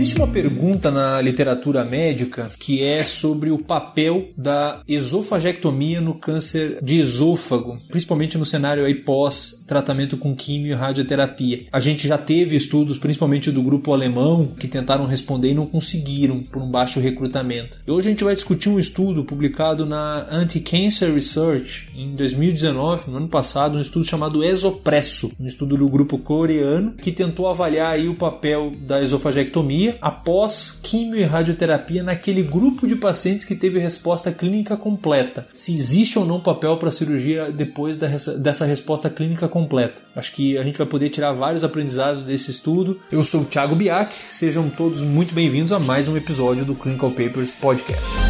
Existe uma pergunta na literatura médica que é sobre o papel da esofagectomia no câncer de esôfago, principalmente no cenário aí pós tratamento com quimio e radioterapia. A gente já teve estudos, principalmente do grupo alemão, que tentaram responder e não conseguiram por um baixo recrutamento. E hoje a gente vai discutir um estudo publicado na Anti-Cancer Research em 2019, no ano passado, um estudo chamado Esopresso, um estudo do grupo coreano que tentou avaliar aí o papel da esofagectomia após quimio e radioterapia naquele grupo de pacientes que teve resposta clínica completa. Se existe ou não papel para cirurgia depois dessa resposta clínica completa. Acho que a gente vai poder tirar vários aprendizados desse estudo. Eu sou o Thiago Biak, sejam todos muito bem-vindos a mais um episódio do Clinical Papers Podcast.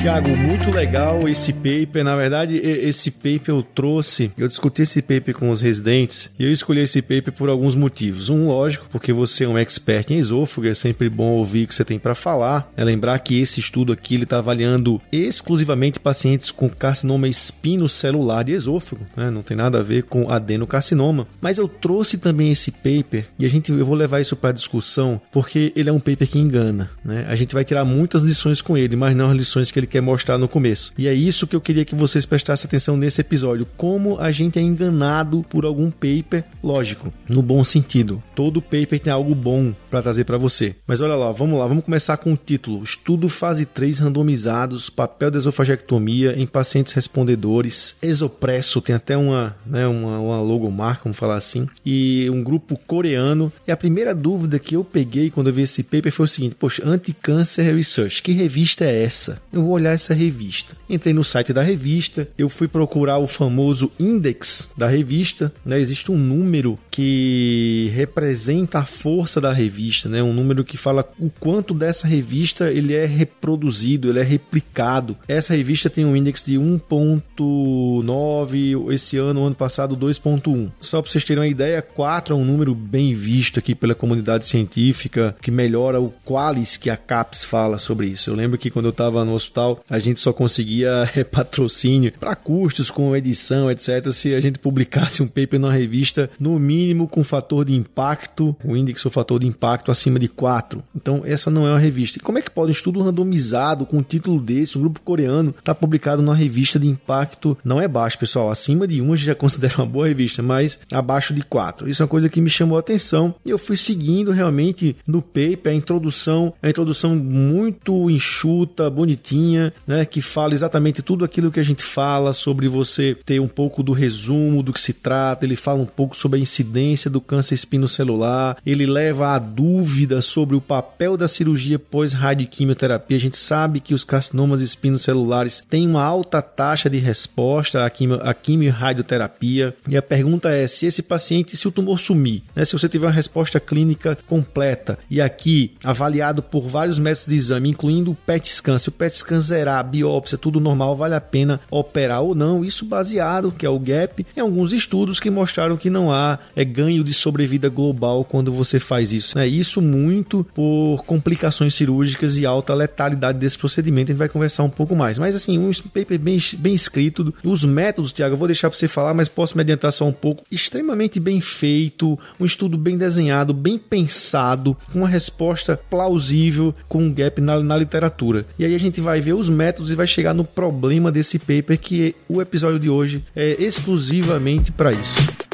Tiago, muito legal esse paper. Na verdade, esse paper eu trouxe, eu discuti esse paper com os residentes e eu escolhi esse paper por alguns motivos. Um, lógico, porque você é um expert em esôfago, é sempre bom ouvir o que você tem para falar. É lembrar que esse estudo aqui ele está avaliando exclusivamente pacientes com carcinoma espinocelular de esôfago, né? não tem nada a ver com adenocarcinoma. Mas eu trouxe também esse paper e a gente, eu vou levar isso para discussão porque ele é um paper que engana. Né? A gente vai tirar muitas lições com ele, mas não as lições que ele quer mostrar no começo. E é isso que eu queria que vocês prestassem atenção nesse episódio. Como a gente é enganado por algum paper, lógico, no bom sentido. Todo paper tem algo bom para trazer para você. Mas olha lá, vamos lá, vamos começar com o título: Estudo fase 3 randomizados, papel da esofagectomia em pacientes respondedores. Exopresso tem até uma, né, uma, uma logomarca, vamos falar assim, e um grupo coreano. E a primeira dúvida que eu peguei quando eu vi esse paper foi o seguinte: poxa, Anti-Cancer Research, que revista é essa? Eu vou olhar essa revista. Entrei no site da revista, eu fui procurar o famoso index da revista, né? Existe um número que representa a força da revista, né? Um número que fala o quanto dessa revista ele é reproduzido, ele é replicado. Essa revista tem um índice de 1.9, esse ano, ano passado 2.1. Só para vocês terem uma ideia, 4 é um número bem visto aqui pela comunidade científica, que melhora o qualis que a CAPES fala sobre isso. Eu lembro que quando eu estava no hospital a gente só conseguia é, patrocínio para custos com edição, etc. Se a gente publicasse um paper na revista, no mínimo com fator de impacto, o índice ou fator de impacto acima de 4. Então, essa não é uma revista. E como é que pode um estudo randomizado com um título desse, um grupo coreano, estar tá publicado numa revista de impacto? Não é baixo, pessoal. Acima de 1 a gente já considera uma boa revista, mas abaixo de 4. Isso é uma coisa que me chamou a atenção e eu fui seguindo realmente no paper a introdução, a introdução muito enxuta, bonitinha né, que fala exatamente tudo aquilo que a gente fala sobre você ter um pouco do resumo do que se trata, ele fala um pouco sobre a incidência do câncer espinocelular, ele leva a dúvida sobre o papel da cirurgia pós-radioquimioterapia. A gente sabe que os carcinomas espinocelulares têm uma alta taxa de resposta à quimio, à quimio e radioterapia. E a pergunta é se esse paciente, se o tumor sumir, né, se você tiver uma resposta clínica completa e aqui avaliado por vários métodos de exame, incluindo o PET scan, se o PET scan zerar, biópsia, tudo normal, vale a pena operar ou não. Isso baseado, que é o GAP, em alguns estudos que mostraram que não há é, ganho de sobrevida global quando você faz isso. É isso muito por complicações cirúrgicas e alta letalidade desse procedimento. A gente vai conversar um pouco mais. Mas assim, um paper bem, bem escrito. Os métodos, Tiago, eu vou deixar para você falar, mas posso me adiantar só um pouco. Extremamente bem feito, um estudo bem desenhado, bem pensado, com uma resposta plausível com um gap na, na literatura. E aí a gente vai ver os métodos e vai chegar no problema desse paper que o episódio de hoje é exclusivamente para isso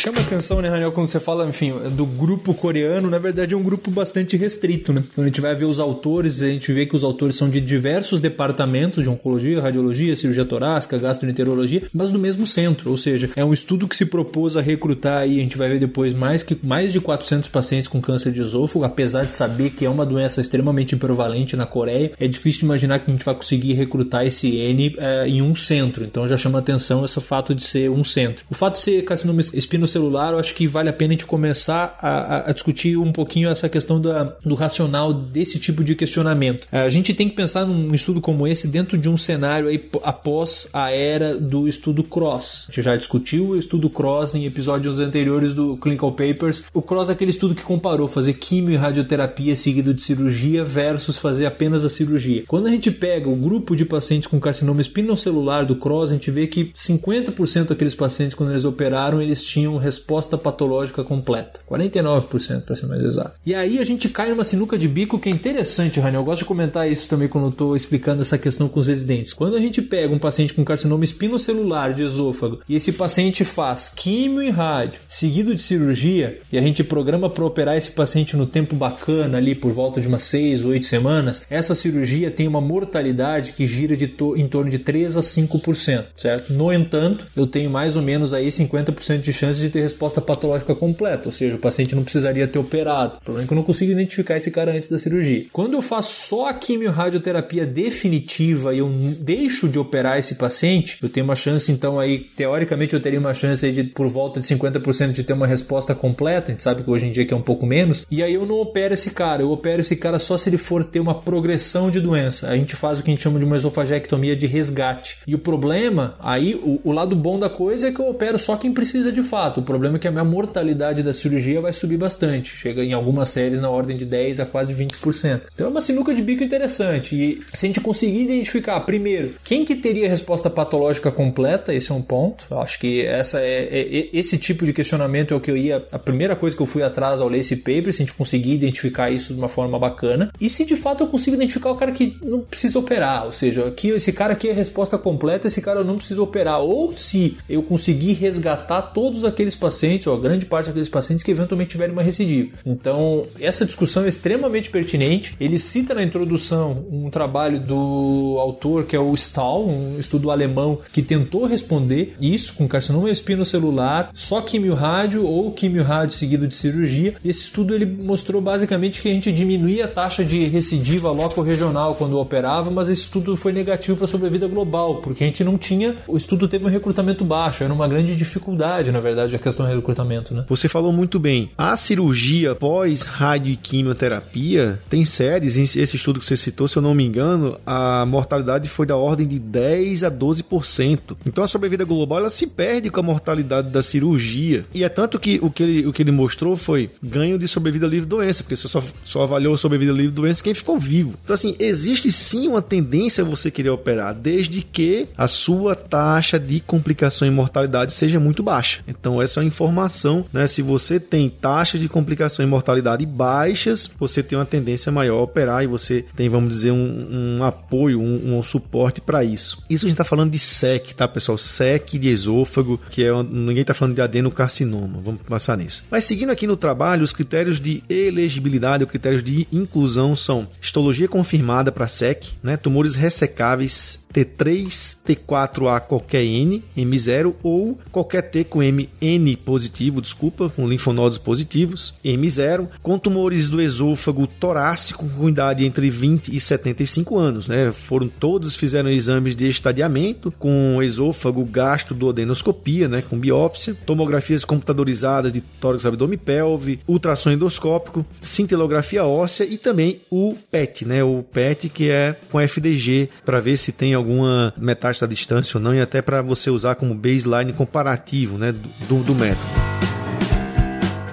chama atenção, né, Raniel, quando você fala, enfim, do grupo coreano, na verdade é um grupo bastante restrito, né? Quando a gente vai ver os autores, a gente vê que os autores são de diversos departamentos de oncologia, radiologia, cirurgia torácica, gastroenterologia, mas do mesmo centro, ou seja, é um estudo que se propôs a recrutar aí, a gente vai ver depois, mais, que, mais de 400 pacientes com câncer de esôfago, apesar de saber que é uma doença extremamente prevalente na Coreia, é difícil imaginar que a gente vai conseguir recrutar esse N é, em um centro, então já chama atenção esse fato de ser um centro. O fato de ser carcinoma espinocelular espinocelular, eu acho que vale a pena a gente começar a, a discutir um pouquinho essa questão da, do racional desse tipo de questionamento. A gente tem que pensar num estudo como esse dentro de um cenário aí após a era do estudo Cross. A gente já discutiu o estudo Cross em episódios anteriores do Clinical Papers. O Cross é aquele estudo que comparou fazer quimio e radioterapia seguido de cirurgia versus fazer apenas a cirurgia. Quando a gente pega o grupo de pacientes com carcinoma espinocelular do Cross, a gente vê que 50% daqueles pacientes, quando eles operaram, eles tinham resposta patológica completa. 49% para ser mais exato. E aí a gente cai numa sinuca de bico que é interessante, Rani. Eu gosto de comentar isso também quando eu estou explicando essa questão com os residentes. Quando a gente pega um paciente com carcinoma espinocelular de esôfago e esse paciente faz químio e rádio seguido de cirurgia e a gente programa para operar esse paciente no tempo bacana ali por volta de umas 6 ou 8 semanas, essa cirurgia tem uma mortalidade que gira de to em torno de 3 a 5%, certo? No entanto, eu tenho mais ou menos aí 50% de chance de ter resposta patológica completa, ou seja, o paciente não precisaria ter operado. O problema é que eu não consigo identificar esse cara antes da cirurgia. Quando eu faço só a quimio-radioterapia definitiva e eu deixo de operar esse paciente, eu tenho uma chance então aí, teoricamente eu teria uma chance aí de por volta de 50% de ter uma resposta completa, a gente sabe que hoje em dia que é um pouco menos, e aí eu não opero esse cara, eu opero esse cara só se ele for ter uma progressão de doença. A gente faz o que a gente chama de uma esofagectomia de resgate. E o problema, aí o, o lado bom da coisa é que eu opero só quem precisa de fato. O problema é que a mortalidade da cirurgia vai subir bastante, chega em algumas séries na ordem de 10 a quase 20%. Então é uma sinuca de bico interessante. E se a gente conseguir identificar, primeiro, quem que teria resposta patológica completa, esse é um ponto. Eu acho que essa é, é, é, esse tipo de questionamento é o que eu ia. A primeira coisa que eu fui atrás ao ler esse paper, se a gente conseguir identificar isso de uma forma bacana. E se de fato eu consigo identificar o cara que não precisa operar, ou seja, aqui, esse cara aqui é resposta completa, esse cara eu não preciso operar. Ou se eu conseguir resgatar todos aqueles pacientes, ou a grande parte daqueles pacientes que eventualmente tiverem uma recidiva. Então, essa discussão é extremamente pertinente. Ele cita na introdução um trabalho do autor que é o Stahl, um estudo alemão que tentou responder isso com carcinoma espinocelular, só quimio-rádio ou quimio-rádio seguido de cirurgia. Esse estudo ele mostrou basicamente que a gente diminuía a taxa de recidiva loco-regional quando operava, mas esse estudo foi negativo para a sobrevida global, porque a gente não tinha. O estudo teve um recrutamento baixo, era uma grande dificuldade, na verdade, questão do recrutamento. Né? Você falou muito bem. A cirurgia pós-rádio e quimioterapia tem séries, esse estudo que você citou, se eu não me engano, a mortalidade foi da ordem de 10 a 12%. Então a sobrevida global ela se perde com a mortalidade da cirurgia. E é tanto que o que ele, o que ele mostrou foi ganho de sobrevida livre doença, porque você só, só avaliou a sobrevida livre doença quem ficou vivo. Então, assim, existe sim uma tendência a você querer operar, desde que a sua taxa de complicação e mortalidade seja muito baixa. Então, essa uma informação, né? Se você tem taxa de complicação e mortalidade baixas, você tem uma tendência maior a operar e você tem, vamos dizer, um, um apoio, um, um suporte para isso. Isso a gente está falando de SEC, tá, pessoal? SEC de esôfago, que é ninguém está falando de adenocarcinoma. Vamos passar nisso. Mas seguindo aqui no trabalho, os critérios de elegibilidade, os critérios de inclusão são histologia confirmada para SEC, né? Tumores ressecáveis T3, T4A qualquer N, M0 ou qualquer T com MN positivo, desculpa, com linfonodos positivos, M0, com tumores do esôfago torácico com idade entre 20 e 75 anos, né? Foram todos fizeram exames de estadiamento com esôfago gastro-duodenoscopia, né, com biópsia, tomografias computadorizadas de tórax, abdômen e pelve, ultrassom endoscópico, cintilografia óssea e também o PET, né, o PET que é com FDG para ver se tem alguma metástase à distância ou não, e até para você usar como baseline comparativo né, do, do método.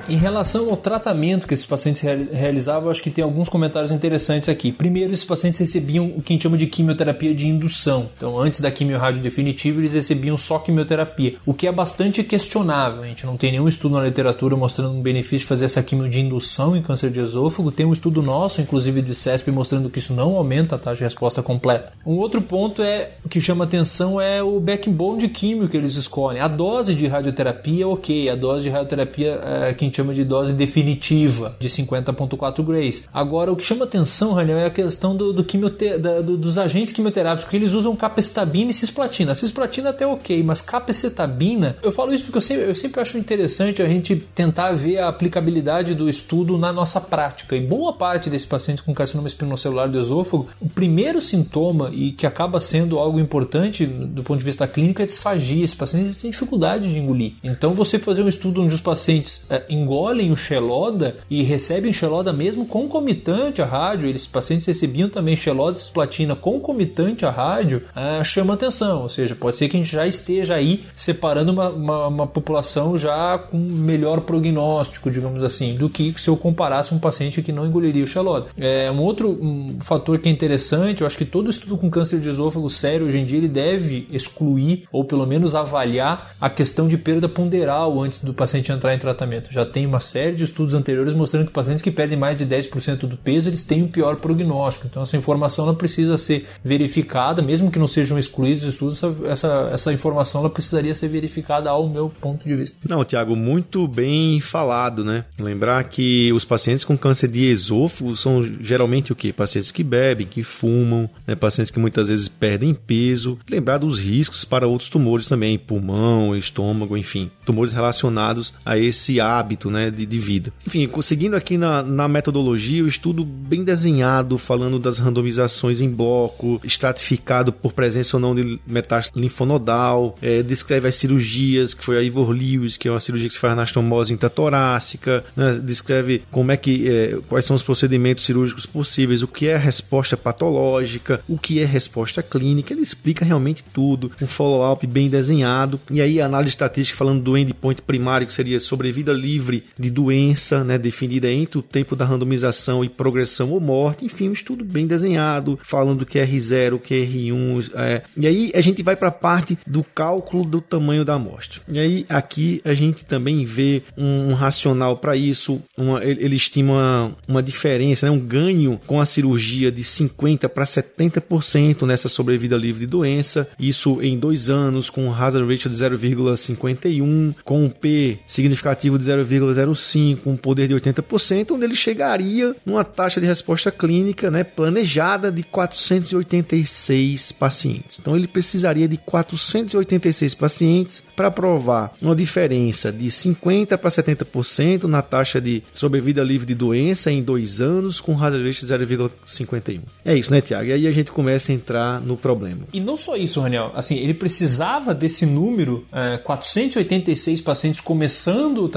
Em relação ao tratamento que esses pacientes realizavam, acho que tem alguns comentários interessantes aqui. Primeiro, esses pacientes recebiam o que a gente chama de quimioterapia de indução. Então, antes da quimio-rádio definitiva, eles recebiam só quimioterapia, o que é bastante questionável. A gente não tem nenhum estudo na literatura mostrando um benefício de fazer essa quimio de indução em câncer de esôfago. Tem um estudo nosso, inclusive do CESP, mostrando que isso não aumenta a taxa de resposta completa. Um outro ponto é o que chama atenção é o backbone de químio que eles escolhem. A dose de radioterapia, ok, a dose de radioterapia é, que a gente chama de dose definitiva, de 50.4 grays. Agora, o que chama atenção, Raniel, é a questão do, do quimiote, da, do, dos agentes quimioterápicos, porque eles usam capecitabina e cisplatina. Cisplatina até ok, mas capecitabina, eu falo isso porque eu sempre, eu sempre acho interessante a gente tentar ver a aplicabilidade do estudo na nossa prática. E boa parte desse paciente com carcinoma espinocelular do esôfago, o primeiro sintoma, e que acaba sendo algo importante do ponto de vista clínico, é disfagia. Esse paciente tem dificuldade de engolir. Então, você fazer um estudo onde os pacientes é, engolem o Xeloda e recebem Xeloda mesmo concomitante à rádio, eles pacientes recebiam também Xeloda cisplatina concomitante à rádio, é, chama atenção. Ou seja, pode ser que a gente já esteja aí separando uma, uma, uma população já com melhor prognóstico, digamos assim, do que se eu comparasse um paciente que não engoliria o Xeloda. É, um outro um fator que é interessante, eu acho que todo estudo com câncer de esôfago sério hoje em dia ele deve excluir ou pelo menos avaliar a questão de perda ponderal antes do paciente entrar em tratamento. Já tem uma série de estudos anteriores mostrando que pacientes que perdem mais de 10% do peso, eles têm um pior prognóstico. Então essa informação ela precisa ser verificada, mesmo que não sejam excluídos os estudos, essa, essa, essa informação ela precisaria ser verificada ao meu ponto de vista. Não, Tiago, muito bem falado, né? Lembrar que os pacientes com câncer de esôfago são geralmente o quê? Pacientes que bebem, que fumam, né? pacientes que muitas vezes perdem peso. Lembrar dos riscos para outros tumores também, pulmão, estômago, enfim, tumores relacionados a esse hábito né, de, de vida. Enfim, seguindo aqui na, na metodologia, o estudo bem desenhado, falando das randomizações em bloco, estratificado por presença ou não de metástase linfonodal, é, descreve as cirurgias, que foi a Ivor Lewis, que é uma cirurgia que se faz na astomose intratorácica, né, descreve como é que, é, quais são os procedimentos cirúrgicos possíveis, o que é resposta patológica, o que é resposta clínica, ele explica realmente tudo, um follow-up bem desenhado, e aí a análise estatística falando do endpoint primário, que seria sobrevida livre de doença, né, definida entre o tempo da randomização e progressão ou morte, enfim, um estudo bem desenhado, falando que é R0, que é R1, é, e aí a gente vai para a parte do cálculo do tamanho da amostra. E aí aqui a gente também vê um, racional para isso, uma, ele, ele, estima uma diferença, né, um ganho com a cirurgia de 50 para 70% nessa sobrevida livre de doença, isso em dois anos com um hazard ratio de 0,51, com um P significativo de 0,05, um poder de 80%, onde ele chegaria numa taxa de resposta clínica né, planejada de 486 pacientes. Então ele precisaria de 486 pacientes para provar uma diferença de 50 para 70% na taxa de sobrevida livre de doença em dois anos, com hazard ratio de 0,51. É isso, né, Tiago? E aí a gente começa a entrar no problema. E não só isso, Raniel. Assim, ele precisava desse número, é, 486 pacientes começando o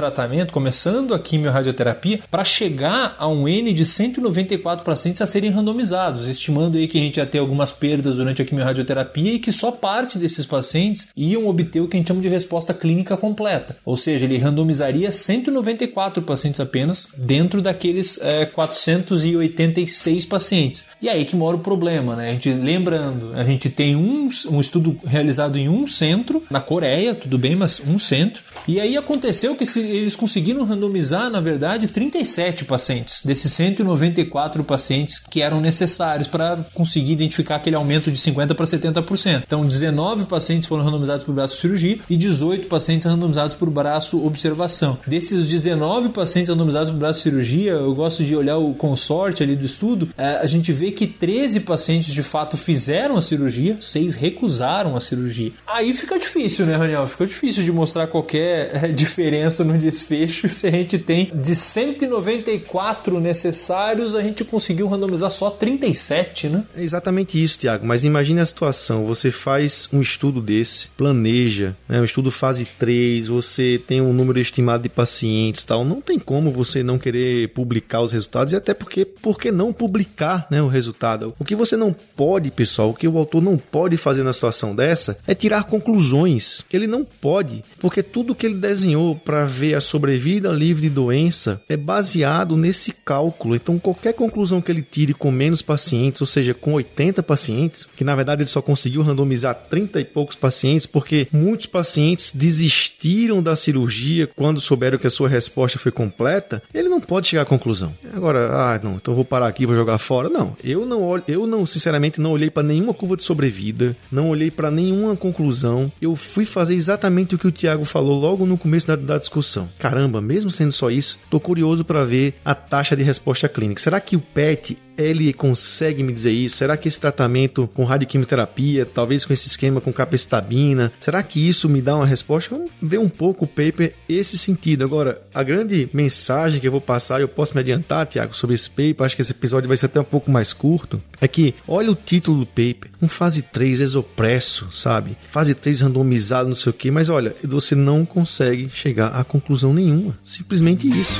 tratamento, começando a quimio-radioterapia, para chegar a um N de 194 pacientes a serem randomizados, estimando aí que a gente ia ter algumas perdas durante a quimio-radioterapia e que só parte desses pacientes iam obter o que a gente chama de resposta clínica completa. Ou seja, ele randomizaria 194 pacientes apenas dentro daqueles é, 486 pacientes. E aí que mora o problema, né? A gente lembrando, a gente tem um, um estudo realizado em um centro, na Coreia, tudo bem, mas um centro. E aí aconteceu que se, eles conseguiram randomizar, na verdade, 37 pacientes, desses 194 pacientes que eram necessários para conseguir identificar aquele aumento de 50 para 70%. Então, 19 pacientes foram randomizados por braço cirurgia e 18 pacientes randomizados por braço observação. Desses 19 pacientes randomizados por braço cirurgia, eu gosto de olhar o consorte ali do estudo, é, a gente vê que 13 pacientes de fato fizeram a cirurgia, 6 recusaram a cirurgia. Aí fica difícil, né, Raniel? Fica difícil de mostrar qualquer é, diferença no desfecho se a gente tem de 194 necessários, a gente conseguiu randomizar só 37, né? É exatamente isso, Tiago. Mas imagine a situação: você faz um estudo desse, planeja, né, um estudo fase 3, você tem um número estimado de pacientes tal. Não tem como você não querer publicar os resultados e até porque, por que não publicar né, o resultado? O que você não pode, pessoal, o que o autor não pode fazer na situação dessa é tirar conclusões. Ele não pode, porque tudo que ele desenhou para ver a sobrevida livre de doença é baseado nesse cálculo. Então, qualquer conclusão que ele tire com menos pacientes, ou seja, com 80 pacientes, que na verdade ele só conseguiu randomizar 30 e poucos pacientes, porque muitos pacientes desistiram da cirurgia quando souberam que a sua resposta foi completa, ele não pode chegar à conclusão. Agora, ah, não, então vou parar aqui, vou jogar fora. Não, eu não olho, eu não, sinceramente, não olhei para nenhuma curva de sobrevida, não olhei para nenhuma conclusão. Eu fui fazer exatamente o que o Tiago falou logo no começo da, da discussão. Caramba, caramba, mesmo sendo só isso, tô curioso para ver a taxa de resposta clínica. Será que o PET ele consegue me dizer isso? Será que esse tratamento com radioquimioterapia, talvez com esse esquema com capecitabina, será que isso me dá uma resposta? Vamos ver um pouco o paper esse sentido. Agora, a grande mensagem que eu vou passar, eu posso me adiantar, Tiago, sobre esse paper, acho que esse episódio vai ser até um pouco mais curto, é que olha o título do paper, um fase 3 exopresso, sabe? Fase 3 randomizado, não sei o que, mas olha, você não consegue chegar a conclusão nenhuma. Simplesmente isso.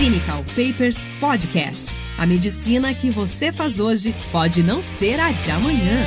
Clinical Papers Podcast. A medicina que você faz hoje pode não ser a de amanhã.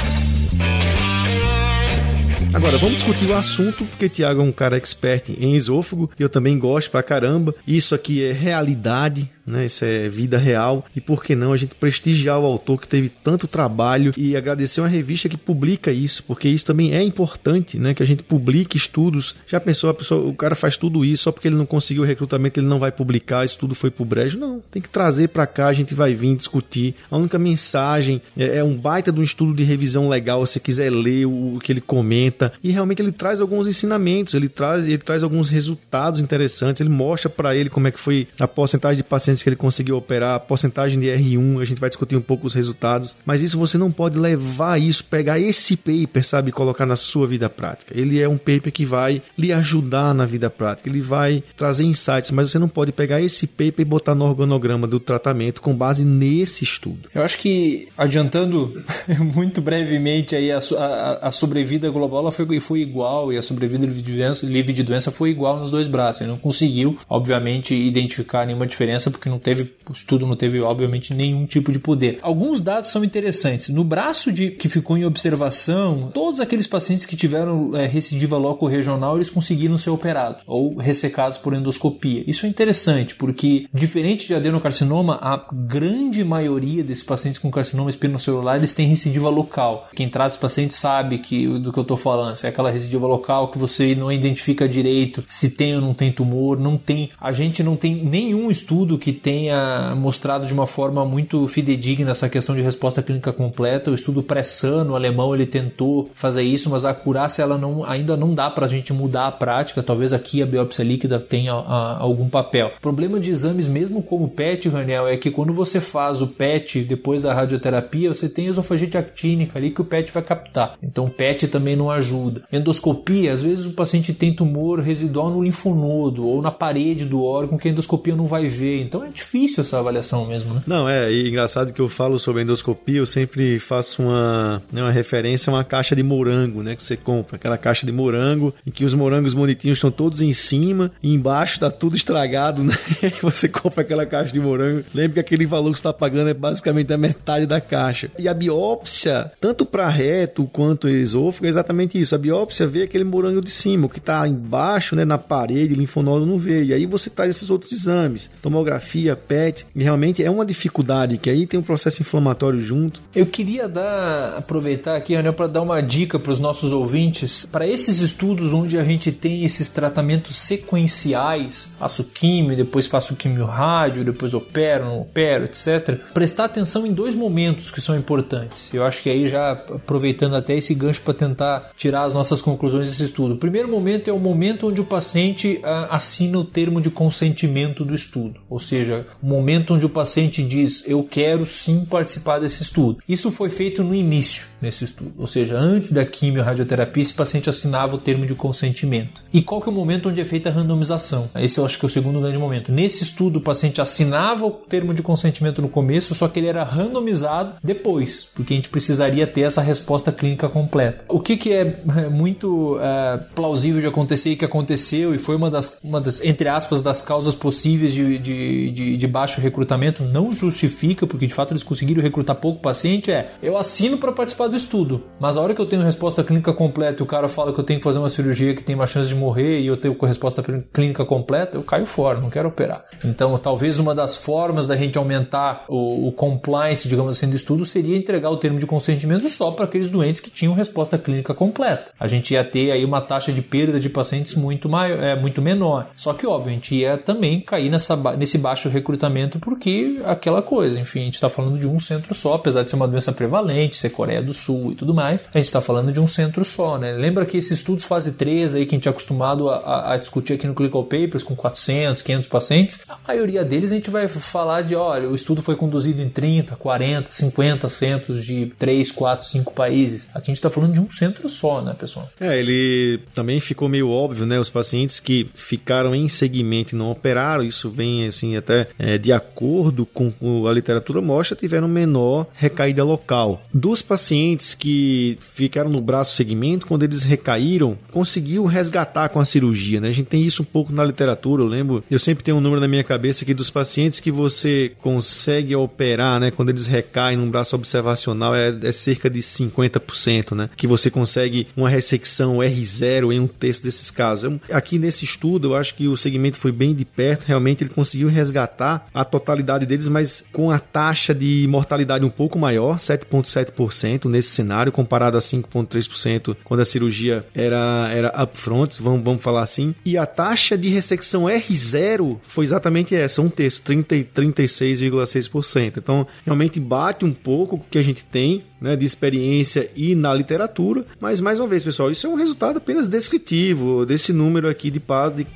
Agora, vamos discutir o assunto, porque Tiago é um cara expert em esôfago, e eu também gosto pra caramba. Isso aqui é realidade, né? Isso é vida real. E por que não a gente prestigiar o autor que teve tanto trabalho e agradecer uma revista que publica isso, porque isso também é importante, né? Que a gente publique estudos. Já pensou a pessoa, o cara faz tudo isso só porque ele não conseguiu o recrutamento, ele não vai publicar, isso tudo foi pro brejo? Não, tem que trazer para cá, a gente vai vir discutir. A única mensagem é, é um baita de um estudo de revisão legal, se quiser ler o, o que ele comenta e realmente ele traz alguns ensinamentos, ele traz, ele traz alguns resultados interessantes, ele mostra para ele como é que foi a porcentagem de pacientes pacientes que ele conseguiu operar, porcentagem de R1, a gente vai discutir um pouco os resultados, mas isso você não pode levar isso, pegar esse paper, sabe, e colocar na sua vida prática. Ele é um paper que vai lhe ajudar na vida prática, ele vai trazer insights, mas você não pode pegar esse paper e botar no organograma do tratamento com base nesse estudo. Eu acho que, adiantando muito brevemente aí, a, a, a sobrevida global foi, foi igual e a sobrevida livre de, doença, livre de doença foi igual nos dois braços. Ele não conseguiu, obviamente, identificar nenhuma diferença porque não teve, o estudo não teve, obviamente, nenhum tipo de poder. Alguns dados são interessantes. No braço de que ficou em observação, todos aqueles pacientes que tiveram é, recidiva loco-regional, eles conseguiram ser operados ou ressecados por endoscopia. Isso é interessante, porque diferente de adenocarcinoma, a grande maioria desses pacientes com carcinoma espinocelular, eles têm recidiva local. Quem trata os pacientes sabe que do que eu estou falando, se é aquela recidiva local que você não identifica direito se tem ou não tem tumor, não tem. A gente não tem nenhum estudo que tenha mostrado de uma forma muito fidedigna essa questão de resposta clínica completa. O estudo pré-sano alemão ele tentou fazer isso, mas a acurácia ela não, ainda não dá para a gente mudar a prática. Talvez aqui a biópsia líquida tenha a, algum papel. O problema de exames, mesmo como o PET, Raniel, é que quando você faz o PET depois da radioterapia, você tem esofagite actínica ali que o PET vai captar. Então o PET também não ajuda. Endoscopia, às vezes o paciente tem tumor residual no linfonodo ou na parede do órgão que a endoscopia não vai ver. Então é difícil essa avaliação mesmo, né? Não, é, e engraçado que eu falo sobre endoscopia, eu sempre faço uma, né, uma referência a uma caixa de morango, né? Que você compra, aquela caixa de morango, em que os morangos bonitinhos estão todos em cima e embaixo tá tudo estragado, né? você compra aquela caixa de morango, lembra que aquele valor que você está pagando é basicamente a metade da caixa. E a biópsia, tanto para reto quanto esôfago, é exatamente isso. A biópsia vê aquele morango de cima, o que está embaixo, né, na parede, linfonodo não vê. E aí você traz esses outros exames, tomografia, tomografia, PET, e realmente é uma dificuldade, que aí tem um processo inflamatório junto. Eu queria dar, aproveitar aqui, Anel, para dar uma dica para os nossos ouvintes, para esses estudos onde a gente tem esses tratamentos sequenciais, faço químio, depois faço químio rádio, depois opero, não opero, etc. Prestar atenção em dois momentos que são importantes. Eu acho que aí já aproveitando até esse gancho para tentar tirar as nossas conclusões desse estudo. O primeiro momento é o momento onde o paciente ah, assina o termo de consentimento do estudo, ou seja, seja, o momento onde o paciente diz eu quero sim participar desse estudo. Isso foi feito no início nesse estudo, ou seja, antes da quimio radioterapia, esse paciente assinava o termo de consentimento. E qual que é o momento onde é feita a randomização? Esse eu acho que é o segundo grande momento. Nesse estudo, o paciente assinava o termo de consentimento no começo, só que ele era randomizado depois, porque a gente precisaria ter essa resposta clínica completa. O que, que é, é muito é, plausível de acontecer e que aconteceu e foi uma das, uma das entre aspas, das causas possíveis de, de, de, de baixo recrutamento, não justifica, porque de fato eles conseguiram recrutar pouco paciente, é eu assino para participar do estudo. Mas a hora que eu tenho resposta clínica completa e o cara fala que eu tenho que fazer uma cirurgia que tem uma chance de morrer e eu tenho com resposta clínica completa, eu caio fora, não quero operar. Então, talvez uma das formas da gente aumentar o, o compliance, digamos assim, do estudo seria entregar o termo de consentimento só para aqueles doentes que tinham resposta clínica completa. A gente ia ter aí uma taxa de perda de pacientes muito, maior, é, muito menor. Só que, óbvio, a gente ia também cair nessa, nesse baixo recrutamento porque aquela coisa, enfim, a gente está falando de um centro só, apesar de ser uma doença prevalente, ser Coreia do Sul e tudo mais, a gente está falando de um centro só, né? Lembra que esses estudos fase 3 aí que a gente é acostumado a, a, a discutir aqui no Clinical Papers com 400, 500 pacientes, a maioria deles a gente vai falar de, olha, o estudo foi conduzido em 30, 40, 50 centros de 3, 4, 5 países. Aqui a gente está falando de um centro só, né, pessoal? É, ele também ficou meio óbvio, né? Os pacientes que ficaram em segmento e não operaram, isso vem assim até é, de acordo com a literatura mostra, tiveram menor recaída local. Dos pacientes que ficaram no braço segmento, quando eles recaíram, conseguiu resgatar com a cirurgia, né? A gente tem isso um pouco na literatura, eu lembro, eu sempre tenho um número na minha cabeça aqui dos pacientes que você consegue operar, né? Quando eles recaem num braço observacional é, é cerca de 50%, né? Que você consegue uma ressecção R0 em um terço desses casos. Eu, aqui nesse estudo, eu acho que o segmento foi bem de perto, realmente ele conseguiu resgatar a totalidade deles, mas com a taxa de mortalidade um pouco maior, 7,7% nesse cenário, comparado a 5,3% quando a cirurgia era, era upfront, vamos, vamos falar assim. E a taxa de ressecção R0 foi exatamente essa, um terço, 30, 36,6%. Então, realmente bate um pouco com o que a gente tem né, de experiência e na literatura, mas mais uma vez, pessoal, isso é um resultado apenas descritivo desse número aqui de,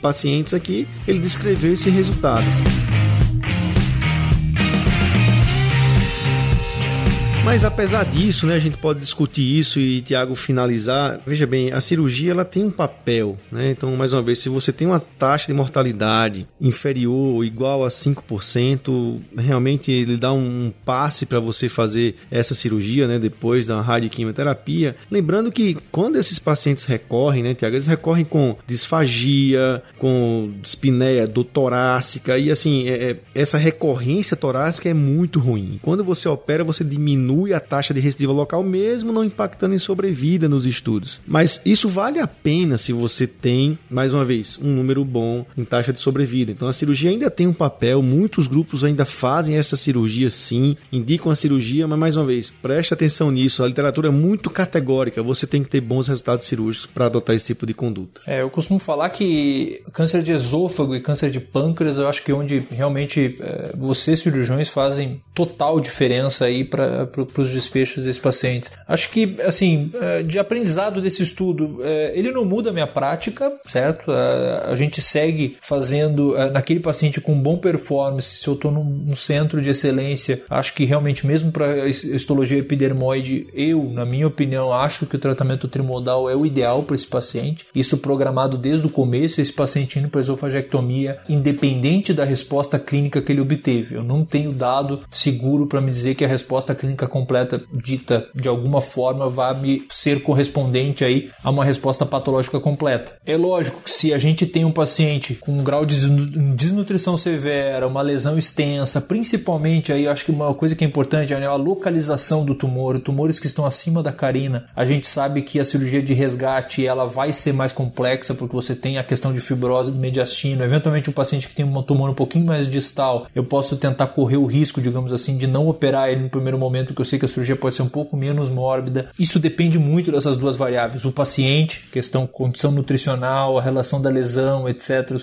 pacientes aqui, ele descreveu esse resultado. Mas apesar disso, né, a gente pode discutir isso e Tiago finalizar. Veja bem, a cirurgia ela tem um papel, né? Então, mais uma vez, se você tem uma taxa de mortalidade inferior ou igual a 5%, realmente ele dá um passe para você fazer essa cirurgia, né, depois da radioquimioterapia. Lembrando que quando esses pacientes recorrem, né, Tiago, eles recorrem com disfagia, com espinéia do torácica e assim, é, é essa recorrência torácica é muito ruim. Quando você opera, você diminui diminui a taxa de recidiva local, mesmo não impactando em sobrevida nos estudos. Mas isso vale a pena se você tem, mais uma vez, um número bom em taxa de sobrevida. Então a cirurgia ainda tem um papel, muitos grupos ainda fazem essa cirurgia sim, indicam a cirurgia, mas mais uma vez, preste atenção nisso. A literatura é muito categórica, você tem que ter bons resultados cirúrgicos para adotar esse tipo de conduta. É, eu costumo falar que câncer de esôfago e câncer de pâncreas, eu acho que é onde realmente é, vocês cirurgiões fazem total diferença aí para para os desfechos desses pacientes. Acho que, assim, é, de aprendizado desse estudo, é, ele não muda a minha prática, certo? A gente segue fazendo naquele paciente com bom performance, se eu estou num centro de excelência, acho que realmente, mesmo para histologia epidermoide, eu, na minha opinião, acho que o tratamento trimodal é o ideal para esse paciente. Isso programado desde o começo, esse paciente indo para esofagectomia, independente da resposta clínica que ele obteve. Eu não tenho dado seguro para me dizer que a resposta clínica completa dita de alguma forma vai me ser correspondente aí a uma resposta patológica completa. É lógico que se a gente tem um paciente com um grau de desnutrição severa, uma lesão extensa, principalmente aí acho que uma coisa que é importante é a localização do tumor, tumores que estão acima da carina. A gente sabe que a cirurgia de resgate ela vai ser mais complexa porque você tem a questão de fibrose do mediastino. Eventualmente um paciente que tem um tumor um pouquinho mais distal, eu posso tentar correr o risco, digamos assim, de não operar ele no primeiro momento que eu sei que a cirurgia pode ser um pouco menos mórbida. Isso depende muito dessas duas variáveis. O paciente, questão condição nutricional, a relação da lesão, etc.,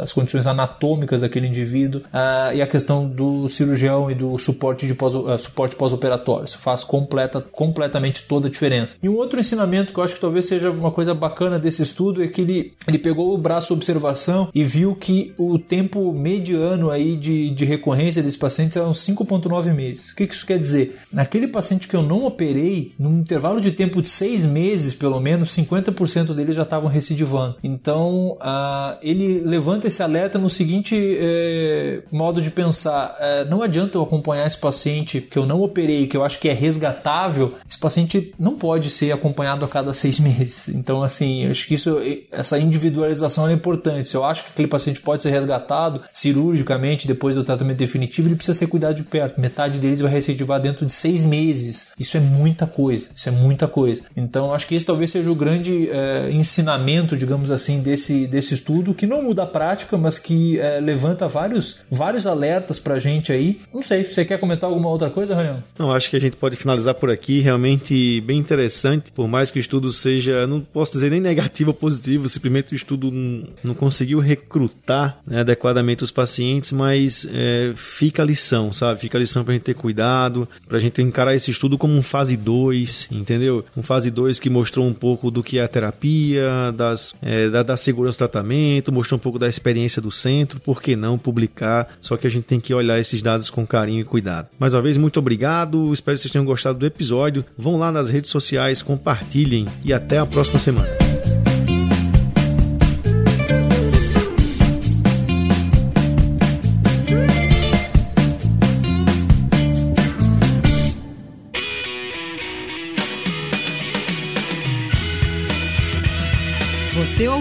as condições anatômicas daquele indivíduo, uh, e a questão do cirurgião e do suporte de pós, uh, suporte pós-operatório. Isso faz completa, completamente toda a diferença. E um outro ensinamento que eu acho que talvez seja uma coisa bacana desse estudo é que ele, ele pegou o braço observação e viu que o tempo mediano aí de, de recorrência desses pacientes eram 5,9 meses. O que isso quer dizer? Naquele paciente que eu não operei, num intervalo de tempo de seis meses, pelo menos, 50% deles já estavam recidivando. Então, uh, ele levanta esse alerta no seguinte eh, modo de pensar: eh, não adianta eu acompanhar esse paciente que eu não operei, que eu acho que é resgatável, esse paciente não pode ser acompanhado a cada seis meses. Então, assim, eu acho que isso, essa individualização é importante. Se eu acho que aquele paciente pode ser resgatado cirurgicamente depois do tratamento definitivo, ele precisa ser cuidado de perto. Metade deles vai recidivar dentro de seis meses. Isso é muita coisa, isso é muita coisa. Então acho que esse talvez seja o grande é, ensinamento, digamos assim, desse, desse estudo, que não muda a prática, mas que é, levanta vários, vários alertas pra gente aí. Não sei, você quer comentar alguma outra coisa, Ranião? Não, acho que a gente pode finalizar por aqui. Realmente bem interessante, por mais que o estudo seja, não posso dizer nem negativo ou positivo, simplesmente o estudo não, não conseguiu recrutar né, adequadamente os pacientes, mas é, fica a lição, sabe? Fica a lição pra gente ter cuidado, pra gente encarar esse estudo como um fase 2, entendeu? Um fase 2 que mostrou um pouco do que é a terapia, das, é, da, da segurança do tratamento, mostrou um pouco da experiência do centro, por que não publicar? Só que a gente tem que olhar esses dados com carinho e cuidado. Mais uma vez, muito obrigado, espero que vocês tenham gostado do episódio. Vão lá nas redes sociais, compartilhem e até a próxima semana.